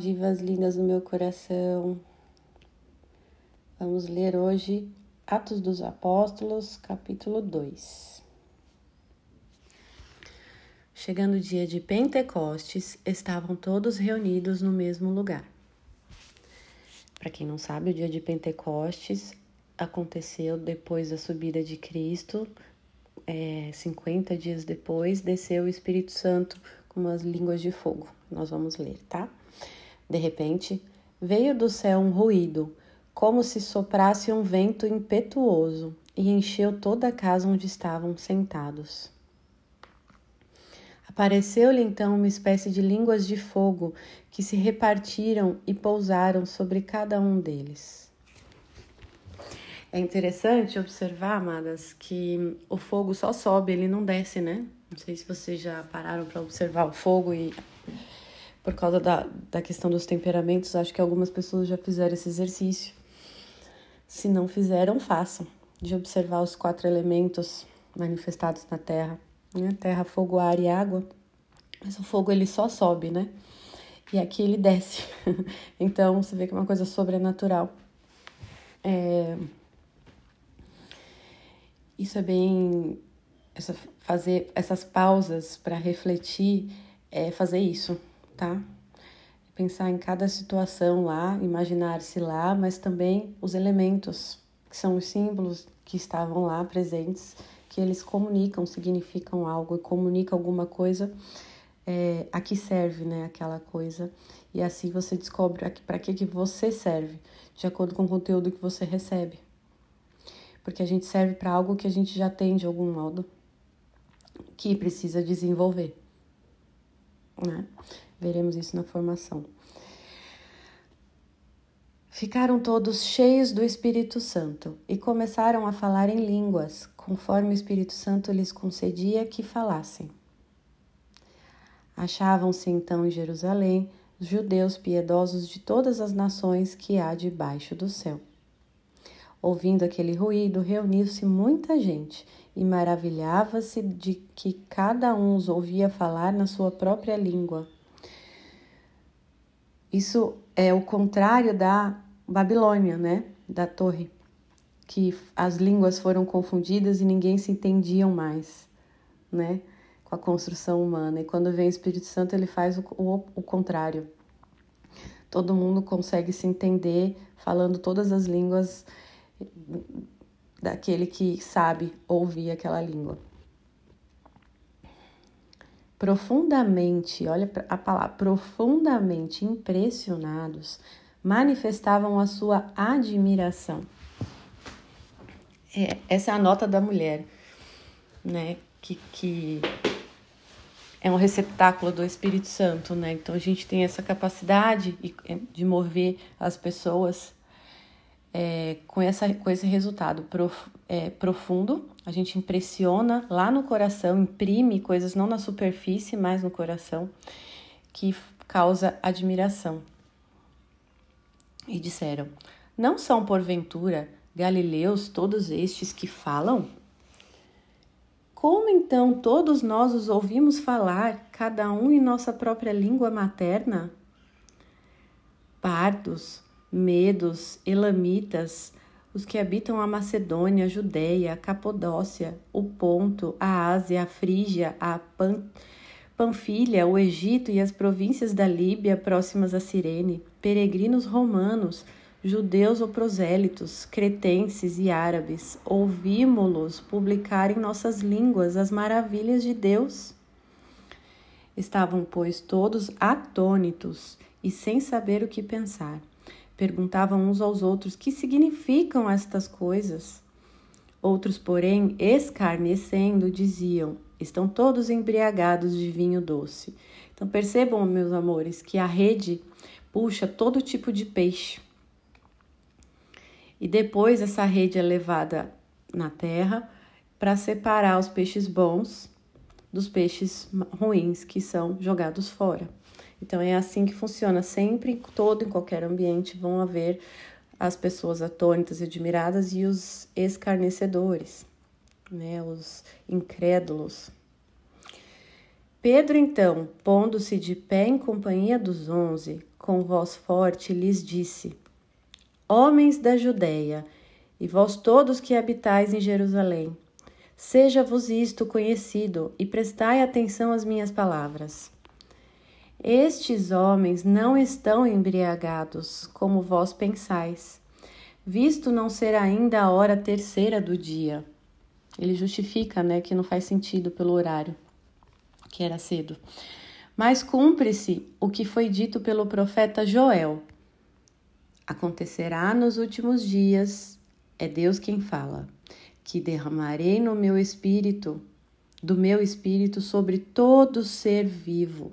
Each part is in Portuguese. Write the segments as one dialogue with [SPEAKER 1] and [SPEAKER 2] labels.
[SPEAKER 1] divas lindas do meu coração. Vamos ler hoje Atos dos Apóstolos, capítulo 2. Chegando o dia de Pentecostes, estavam todos reunidos no mesmo lugar. Para quem não sabe, o dia de Pentecostes aconteceu depois da subida de Cristo, é, 50 dias depois, desceu o Espírito Santo com as línguas de fogo. Nós vamos ler, tá? De repente, veio do céu um ruído, como se soprasse um vento impetuoso, e encheu toda a casa onde estavam sentados. Apareceu-lhe então uma espécie de línguas de fogo que se repartiram e pousaram sobre cada um deles. É interessante observar, amadas, que o fogo só sobe, ele não desce, né? Não sei se vocês já pararam para observar o fogo e por causa da, da questão dos temperamentos, acho que algumas pessoas já fizeram esse exercício. Se não fizeram, façam, de observar os quatro elementos manifestados na Terra, né? Terra, fogo, ar e água. Mas o fogo ele só sobe, né? E aqui ele desce. então você vê que é uma coisa sobrenatural. É... Isso é bem essa, fazer essas pausas para refletir é fazer isso, tá? Pensar em cada situação lá, imaginar-se lá, mas também os elementos, que são os símbolos que estavam lá presentes, que eles comunicam, significam algo e comunicam alguma coisa é, a que serve, né, aquela coisa. E assim você descobre para que, que você serve, de acordo com o conteúdo que você recebe. Porque a gente serve para algo que a gente já tem de algum modo que precisa desenvolver. Né? Veremos isso na formação. Ficaram todos cheios do Espírito Santo e começaram a falar em línguas, conforme o Espírito Santo lhes concedia que falassem. Achavam-se então em Jerusalém os judeus piedosos de todas as nações que há debaixo do céu. Ouvindo aquele ruído, reuniu-se muita gente e maravilhava-se de que cada um os ouvia falar na sua própria língua. Isso é o contrário da Babilônia, né? Da torre, que as línguas foram confundidas e ninguém se entendiam mais, né? Com a construção humana. E quando vem o Espírito Santo, ele faz o, o, o contrário. Todo mundo consegue se entender falando todas as línguas daquele que sabe ouvir aquela língua. Profundamente, olha a palavra, profundamente impressionados, manifestavam a sua admiração. É, essa é a nota da mulher, né? Que, que é um receptáculo do Espírito Santo, né? Então a gente tem essa capacidade de mover as pessoas é, com, essa, com esse resultado prof, é, profundo, a gente impressiona lá no coração, imprime coisas não na superfície, mas no coração, que causa admiração. E disseram: Não são porventura galileus todos estes que falam? Como então todos nós os ouvimos falar, cada um em nossa própria língua materna? Pardos, medos, elamitas, os que habitam a Macedônia, a Judéia, a Capodócia, o Ponto, a Ásia, a Frígia, a Pan Panfilha, o Egito e as províncias da Líbia próximas a Cirene, peregrinos romanos, judeus ou prosélitos, cretenses e árabes, ouvimos-los publicar em nossas línguas as maravilhas de Deus. Estavam, pois, todos atônitos e sem saber o que pensar. Perguntavam uns aos outros que significam estas coisas. Outros, porém, escarnecendo, diziam: Estão todos embriagados de vinho doce. Então percebam, meus amores, que a rede puxa todo tipo de peixe. E depois essa rede é levada na terra para separar os peixes bons dos peixes ruins que são jogados fora. Então é assim que funciona. Sempre, em todo, em qualquer ambiente, vão haver as pessoas atônitas e admiradas e os escarnecedores, né? Os incrédulos. Pedro, então, pondo-se de pé em companhia dos onze, com voz forte lhes disse: Homens da Judéia, e vós todos que habitais em Jerusalém, seja-vos isto conhecido e prestai atenção às minhas palavras. Estes homens não estão embriagados, como vós pensais, visto não ser ainda a hora terceira do dia. Ele justifica, né, que não faz sentido pelo horário que era cedo. Mas cumpre-se o que foi dito pelo profeta Joel. Acontecerá nos últimos dias, é Deus quem fala, que derramarei no meu espírito, do meu espírito sobre todo ser vivo.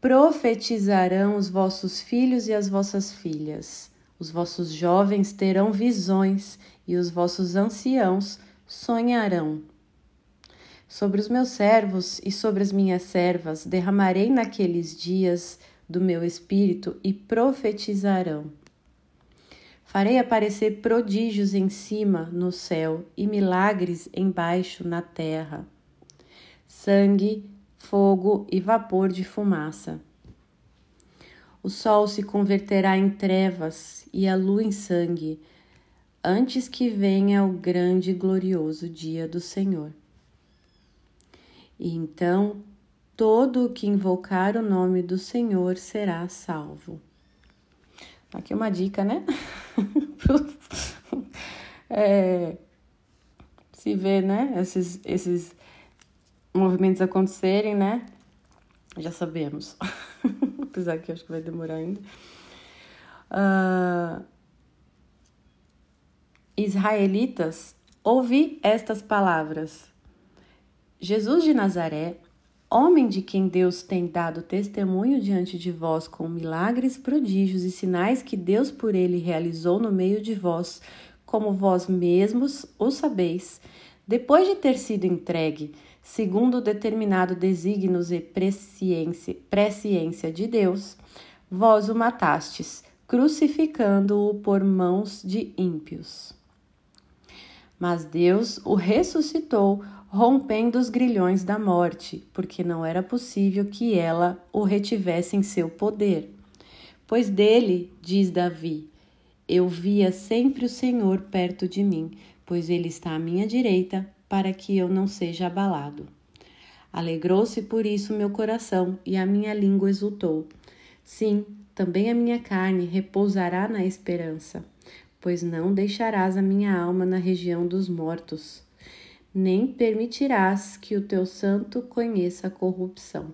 [SPEAKER 1] Profetizarão os vossos filhos e as vossas filhas. Os vossos jovens terão visões e os vossos anciãos sonharão. Sobre os meus servos e sobre as minhas servas derramarei naqueles dias do meu espírito e profetizarão. Farei aparecer prodígios em cima no céu e milagres embaixo na terra. Sangue, fogo e vapor de fumaça. O sol se converterá em trevas e a lua em sangue, antes que venha o grande e glorioso dia do Senhor. E então todo o que invocar o nome do Senhor será salvo. Aqui uma dica, né? é, se vê, né? Esses, esses movimentos acontecerem, né? Já sabemos. Apesar que acho que vai demorar ainda. Uh, israelitas, ouvi estas palavras. Jesus de Nazaré, homem de quem Deus tem dado testemunho diante de vós com milagres, prodígios e sinais que Deus por ele realizou no meio de vós, como vós mesmos o sabeis, depois de ter sido entregue, segundo determinado desígnios e presciência de Deus, vós o matastes, crucificando-o por mãos de ímpios. Mas Deus o ressuscitou, rompendo os grilhões da morte, porque não era possível que ela o retivesse em seu poder. Pois dele, diz Davi, eu via sempre o Senhor perto de mim, pois ele está à minha direita, para que eu não seja abalado. Alegrou-se por isso meu coração, e a minha língua exultou. Sim, também a minha carne repousará na esperança, pois não deixarás a minha alma na região dos mortos nem permitirás que o teu santo conheça a corrupção.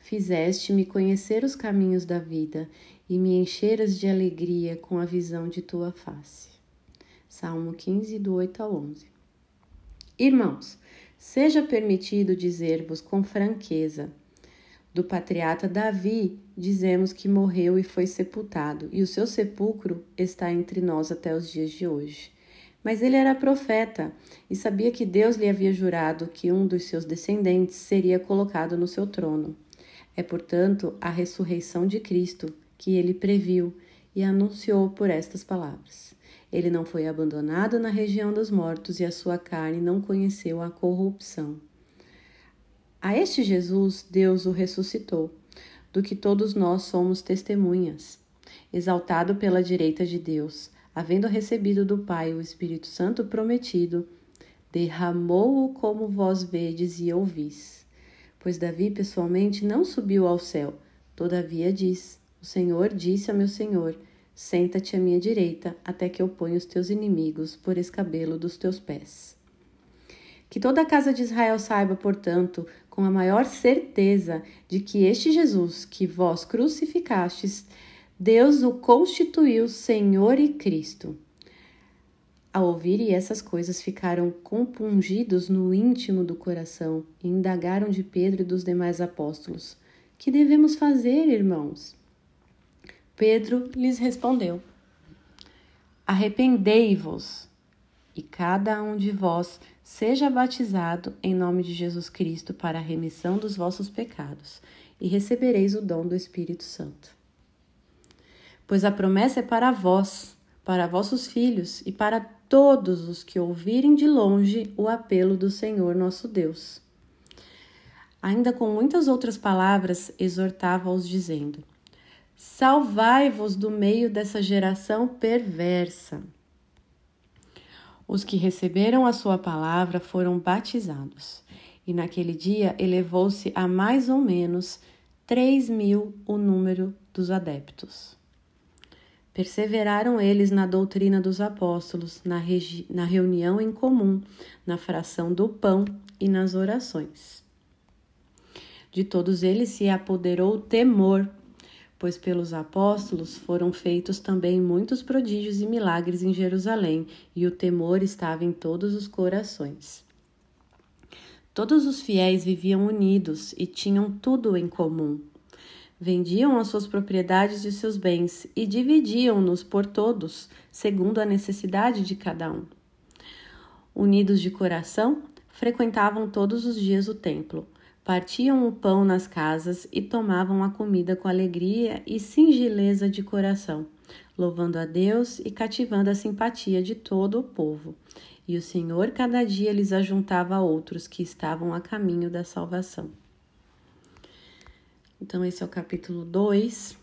[SPEAKER 1] Fizeste-me conhecer os caminhos da vida e me encheras de alegria com a visão de tua face. Salmo 15, do 8 ao 11. Irmãos, seja permitido dizer-vos com franqueza: do patriarca Davi, dizemos que morreu e foi sepultado, e o seu sepulcro está entre nós até os dias de hoje. Mas ele era profeta e sabia que Deus lhe havia jurado que um dos seus descendentes seria colocado no seu trono. É, portanto, a ressurreição de Cristo que ele previu e anunciou por estas palavras. Ele não foi abandonado na região dos mortos e a sua carne não conheceu a corrupção. A este Jesus, Deus o ressuscitou, do que todos nós somos testemunhas. Exaltado pela direita de Deus, havendo recebido do Pai o Espírito Santo prometido, derramou-o como vós vedes e ouvis. Pois Davi pessoalmente não subiu ao céu, todavia diz: O Senhor disse a meu Senhor: Senta-te à minha direita, até que eu ponha os teus inimigos por escabelo dos teus pés. Que toda a casa de Israel saiba, portanto, com a maior certeza de que este Jesus, que vós crucificastes, Deus o constituiu Senhor e Cristo. Ao ouvirem essas coisas, ficaram compungidos no íntimo do coração e indagaram de Pedro e dos demais apóstolos: Que devemos fazer, irmãos? Pedro lhes respondeu: Arrependei-vos e cada um de vós seja batizado em nome de Jesus Cristo para a remissão dos vossos pecados, e recebereis o dom do Espírito Santo pois a promessa é para vós, para vossos filhos e para todos os que ouvirem de longe o apelo do Senhor nosso Deus. Ainda com muitas outras palavras, exortava-os, dizendo: Salvai-vos do meio dessa geração perversa. Os que receberam a sua palavra foram batizados, e naquele dia elevou-se a mais ou menos três mil o número dos adeptos. Perseveraram eles na doutrina dos apóstolos, na, na reunião em comum, na fração do pão e nas orações. De todos eles se apoderou o temor, pois pelos apóstolos foram feitos também muitos prodígios e milagres em Jerusalém, e o temor estava em todos os corações. Todos os fiéis viviam unidos e tinham tudo em comum vendiam as suas propriedades e seus bens e dividiam-nos por todos, segundo a necessidade de cada um. Unidos de coração, frequentavam todos os dias o templo, partiam o pão nas casas e tomavam a comida com alegria e singeleza de coração, louvando a Deus e cativando a simpatia de todo o povo. E o Senhor cada dia lhes ajuntava outros que estavam a caminho da salvação. Então, esse é o capítulo 2.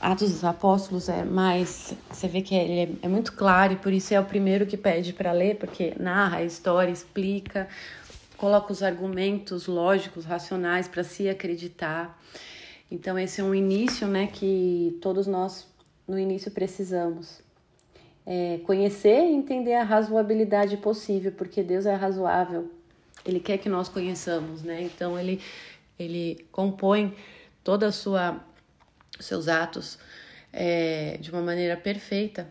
[SPEAKER 1] Atos dos Apóstolos é mais. Você vê que ele é, é muito claro e por isso é o primeiro que pede para ler, porque narra a história, explica, coloca os argumentos lógicos, racionais para se acreditar. Então, esse é um início né, que todos nós no início precisamos. É, conhecer e entender a razoabilidade possível, porque Deus é razoável. Ele quer que nós conheçamos, né? Então ele ele compõe toda a sua seus atos é, de uma maneira perfeita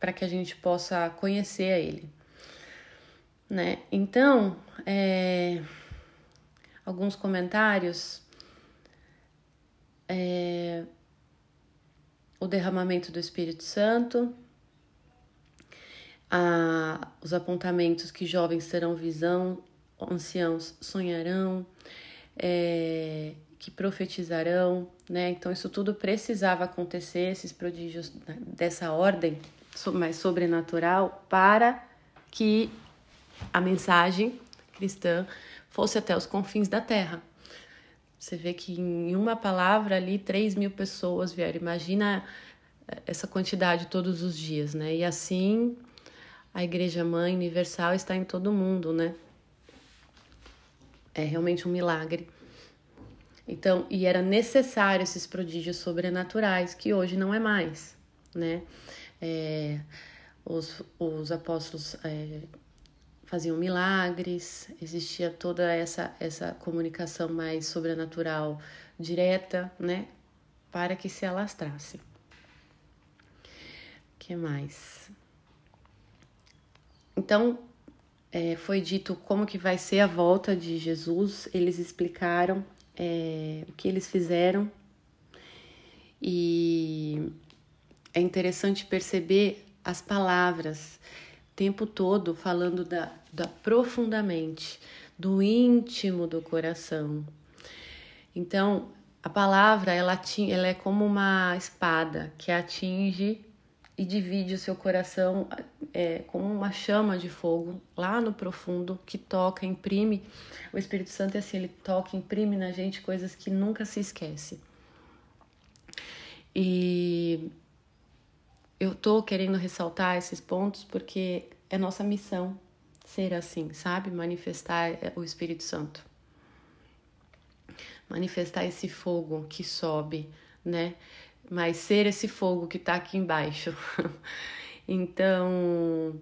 [SPEAKER 1] para que a gente possa conhecer a ele, né? Então, é, alguns comentários, é, o derramamento do Espírito Santo, a, os apontamentos que jovens terão visão, anciãos sonharão, é, que profetizarão, né? Então isso tudo precisava acontecer, esses prodígios dessa ordem mais sobrenatural, para que a mensagem cristã fosse até os confins da terra. Você vê que em uma palavra ali, 3 mil pessoas vieram. Imagina essa quantidade todos os dias, né? E assim a Igreja Mãe Universal está em todo mundo, né? É realmente um milagre. Então, e era necessário esses prodígios sobrenaturais, que hoje não é mais, né? É, os, os apóstolos é, faziam milagres, existia toda essa, essa comunicação mais sobrenatural direta, né? Para que se alastrasse. que mais? Então, é, foi dito como que vai ser a volta de Jesus, eles explicaram é, o que eles fizeram e é interessante perceber as palavras o tempo todo falando da, da profundamente, do íntimo do coração. Então, a palavra ela, ela é como uma espada que atinge e divide o seu coração é, como uma chama de fogo lá no profundo que toca, imprime. O Espírito Santo é assim, ele toca, imprime na gente coisas que nunca se esquece. E tô querendo ressaltar esses pontos porque é nossa missão ser assim, sabe? Manifestar o Espírito Santo. Manifestar esse fogo que sobe, né? mas ser esse fogo que está aqui embaixo. então,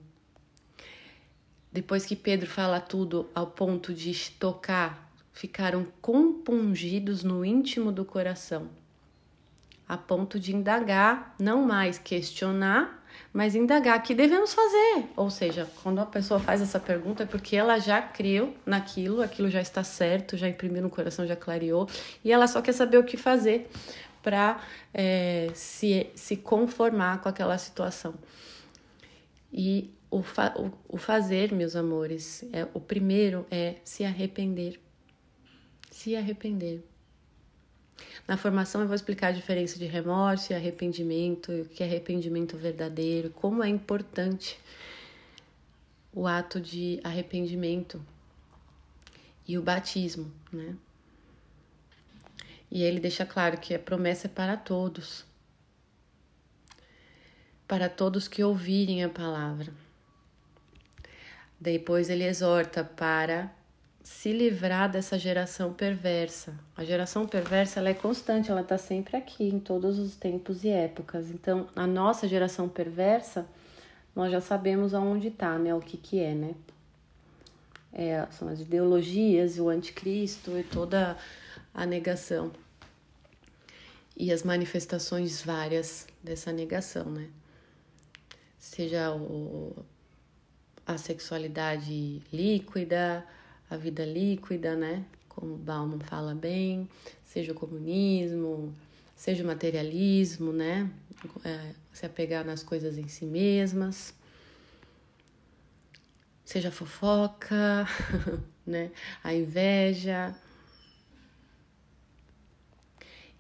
[SPEAKER 1] depois que Pedro fala tudo ao ponto de tocar, ficaram compungidos no íntimo do coração, a ponto de indagar, não mais questionar, mas indagar o que devemos fazer. Ou seja, quando a pessoa faz essa pergunta é porque ela já criou naquilo, aquilo já está certo, já imprimiu no coração, já clareou, e ela só quer saber o que fazer para é, se, se conformar com aquela situação. E o, fa o, o fazer, meus amores, é, o primeiro é se arrepender. Se arrepender. Na formação eu vou explicar a diferença de remorso e arrependimento, o que é arrependimento verdadeiro, como é importante o ato de arrependimento e o batismo, né? E ele deixa claro que a promessa é para todos, para todos que ouvirem a palavra. Depois ele exorta para se livrar dessa geração perversa. A geração perversa ela é constante, ela está sempre aqui em todos os tempos e épocas. Então, a nossa geração perversa, nós já sabemos aonde está, né? O que que é, né? É, são as ideologias, o anticristo e toda a negação e as manifestações várias dessa negação, né? Seja o, a sexualidade líquida, a vida líquida, né? Como Bauman fala bem, seja o comunismo, seja o materialismo, né? É, se apegar nas coisas em si mesmas, seja a fofoca, né? A inveja.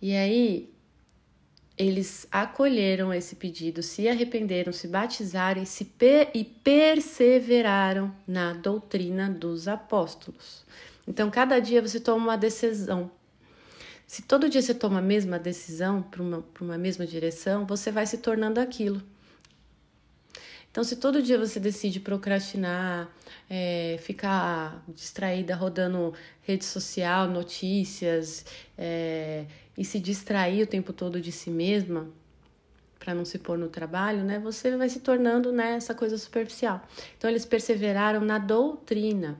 [SPEAKER 1] E aí, eles acolheram esse pedido, se arrependeram, se batizaram e, se per e perseveraram na doutrina dos apóstolos. Então, cada dia você toma uma decisão. Se todo dia você toma a mesma decisão para uma, uma mesma direção, você vai se tornando aquilo. Então, se todo dia você decide procrastinar, é, ficar distraída rodando rede social, notícias, é, e se distrair o tempo todo de si mesma para não se pôr no trabalho, né? Você vai se tornando né, essa coisa superficial. Então eles perseveraram na doutrina.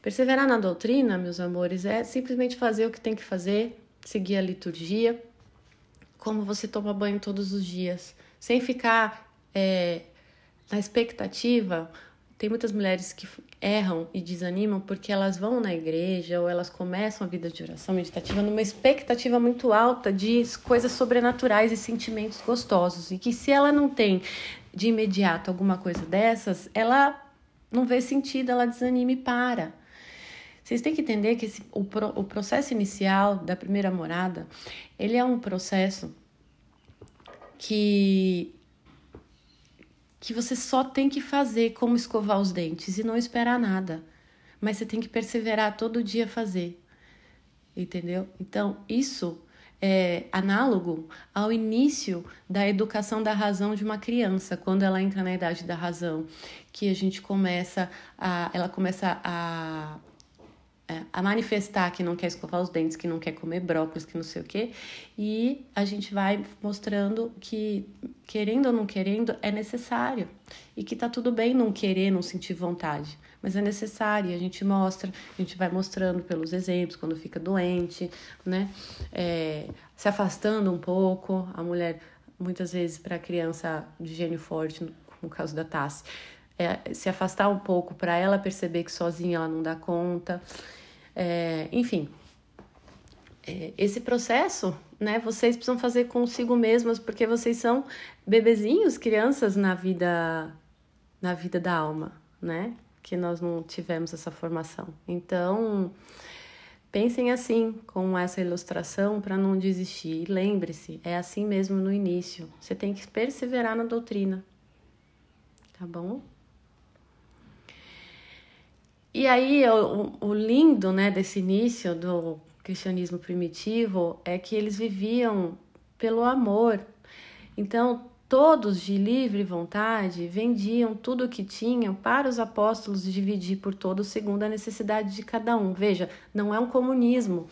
[SPEAKER 1] Perseverar na doutrina, meus amores, é simplesmente fazer o que tem que fazer, seguir a liturgia, como você toma banho todos os dias, sem ficar é, na expectativa tem muitas mulheres que erram e desanimam porque elas vão na igreja ou elas começam a vida de oração meditativa numa expectativa muito alta de coisas sobrenaturais e sentimentos gostosos. E que se ela não tem de imediato alguma coisa dessas, ela não vê sentido, ela desanima e para. Vocês têm que entender que esse, o, pro, o processo inicial da primeira morada, ele é um processo que que você só tem que fazer como escovar os dentes e não esperar nada. Mas você tem que perseverar todo dia fazer. Entendeu? Então, isso é análogo ao início da educação da razão de uma criança, quando ela entra na idade da razão, que a gente começa a ela começa a a manifestar que não quer escovar os dentes, que não quer comer brócolis, que não sei o quê, e a gente vai mostrando que, querendo ou não querendo, é necessário e que tá tudo bem não querer, não sentir vontade, mas é necessário. E a gente mostra, a gente vai mostrando pelos exemplos quando fica doente, né? É, se afastando um pouco, a mulher muitas vezes para criança de gênio forte, no caso da Tassi, é, se afastar um pouco para ela perceber que sozinha ela não dá conta. É, enfim, é, esse processo, né, vocês precisam fazer consigo mesmas, porque vocês são bebezinhos, crianças na vida, na vida da alma, né? Que nós não tivemos essa formação. Então, pensem assim, com essa ilustração, para não desistir. lembre-se, é assim mesmo no início. Você tem que perseverar na doutrina, tá bom? E aí, o, o lindo né, desse início do cristianismo primitivo é que eles viviam pelo amor. Então, todos de livre vontade vendiam tudo o que tinham para os apóstolos dividir por todos segundo a necessidade de cada um. Veja, não é um comunismo,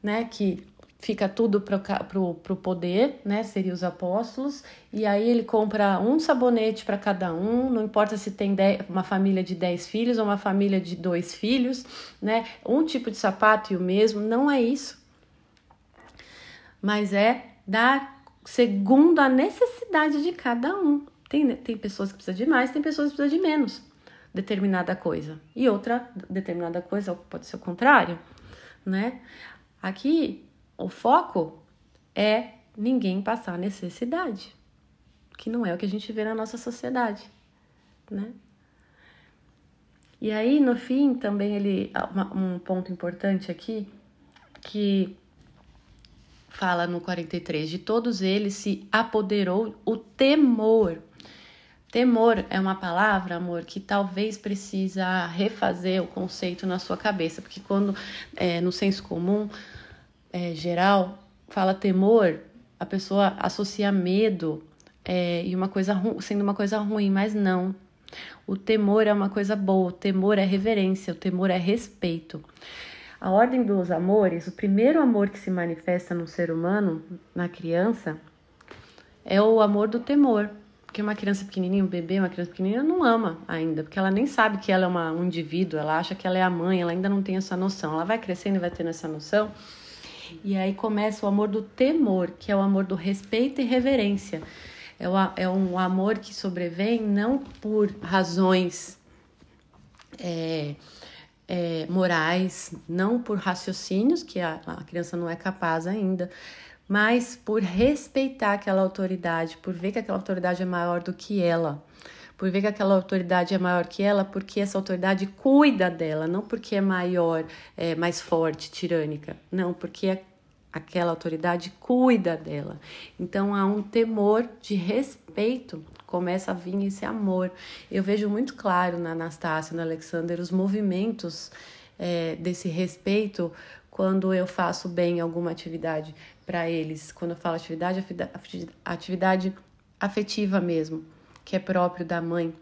[SPEAKER 1] né, que fica tudo para o poder, né? Seria os apóstolos, e aí ele compra um sabonete para cada um, não importa se tem dez, uma família de 10 filhos ou uma família de dois filhos, né? Um tipo de sapato e o mesmo, não é isso. Mas é dar segundo a necessidade de cada um. Tem, tem pessoas que precisam de mais, tem pessoas que precisam de menos determinada coisa. E outra determinada coisa pode ser o contrário, né? Aqui o foco é ninguém passar necessidade, que não é o que a gente vê na nossa sociedade, né? E aí, no fim, também ele um ponto importante aqui que fala no 43, de todos eles se apoderou o temor. Temor é uma palavra, amor, que talvez precisa refazer o conceito na sua cabeça, porque quando é, no senso comum é, geral fala temor, a pessoa associa medo é, e uma coisa sendo uma coisa ruim, mas não. O temor é uma coisa boa, o temor é reverência, o temor é respeito. A ordem dos amores, o primeiro amor que se manifesta no ser humano, na criança, é o amor do temor. Porque uma criança pequenininha, um bebê, uma criança pequenininha não ama ainda, porque ela nem sabe que ela é uma, um indivíduo, ela acha que ela é a mãe, ela ainda não tem essa noção. Ela vai crescendo e vai tendo essa noção. E aí começa o amor do temor, que é o amor do respeito e reverência. É, é um amor que sobrevém não por razões é, é, morais, não por raciocínios, que a, a criança não é capaz ainda, mas por respeitar aquela autoridade, por ver que aquela autoridade é maior do que ela, por ver que aquela autoridade é maior que ela, porque essa autoridade cuida dela, não porque é maior, é mais forte, tirânica, não, porque aquela autoridade cuida dela. Então há um temor de respeito, começa a vir esse amor. Eu vejo muito claro na Anastácia, no Alexander, os movimentos é, desse respeito quando eu faço bem alguma atividade para eles. Quando eu falo atividade, atividade afetiva mesmo, que é próprio da mãe.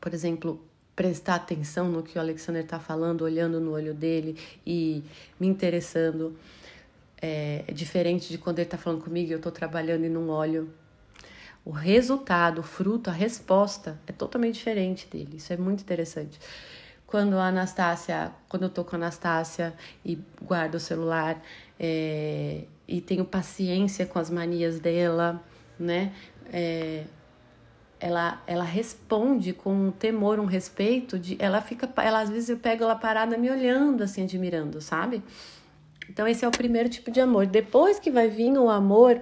[SPEAKER 1] Por exemplo, prestar atenção no que o Alexander está falando, olhando no olho dele e me interessando é, é diferente de quando ele está falando comigo e eu estou trabalhando e não olho. O resultado, o fruto, a resposta é totalmente diferente dele. Isso é muito interessante. Quando a Anastácia, quando eu tô com a Anastácia e guardo o celular é, e tenho paciência com as manias dela, né? É, ela, ela responde com um temor, um respeito, de, ela fica, ela às vezes eu pego ela parada me olhando assim, admirando, sabe? Então, esse é o primeiro tipo de amor. Depois que vai vir o amor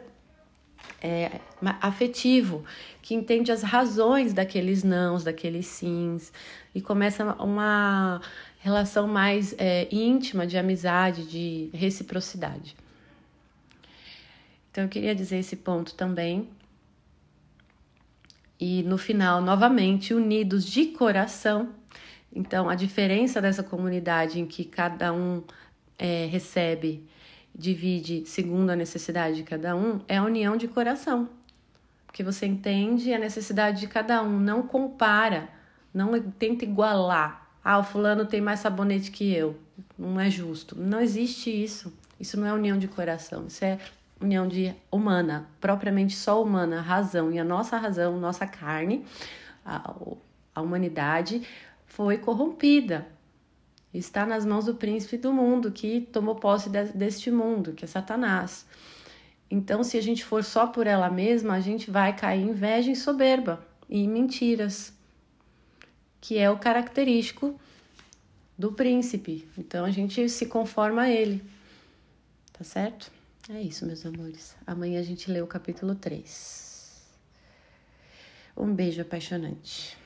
[SPEAKER 1] é, afetivo, que entende as razões daqueles nãos, daqueles sims, e começa uma relação mais é, íntima de amizade, de reciprocidade. Então, eu queria dizer esse ponto também. E no final, novamente, unidos de coração. Então, a diferença dessa comunidade em que cada um é, recebe, divide segundo a necessidade de cada um, é a união de coração. Porque você entende a necessidade de cada um, não compara, não tenta igualar. Ah, o fulano tem mais sabonete que eu. Não é justo. Não existe isso. Isso não é união de coração. Isso é união de humana, propriamente só humana, razão. E a nossa razão, nossa carne, a, a humanidade foi corrompida está nas mãos do príncipe do mundo que tomou posse de, deste mundo, que é Satanás. Então, se a gente for só por ela mesma, a gente vai cair em inveja e soberba e mentiras, que é o característico do príncipe. Então, a gente se conforma a ele. Tá certo? É isso, meus amores. Amanhã a gente lê o capítulo 3. Um beijo apaixonante.